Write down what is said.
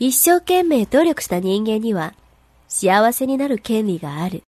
一生懸命努力した人間には幸せになる権利がある。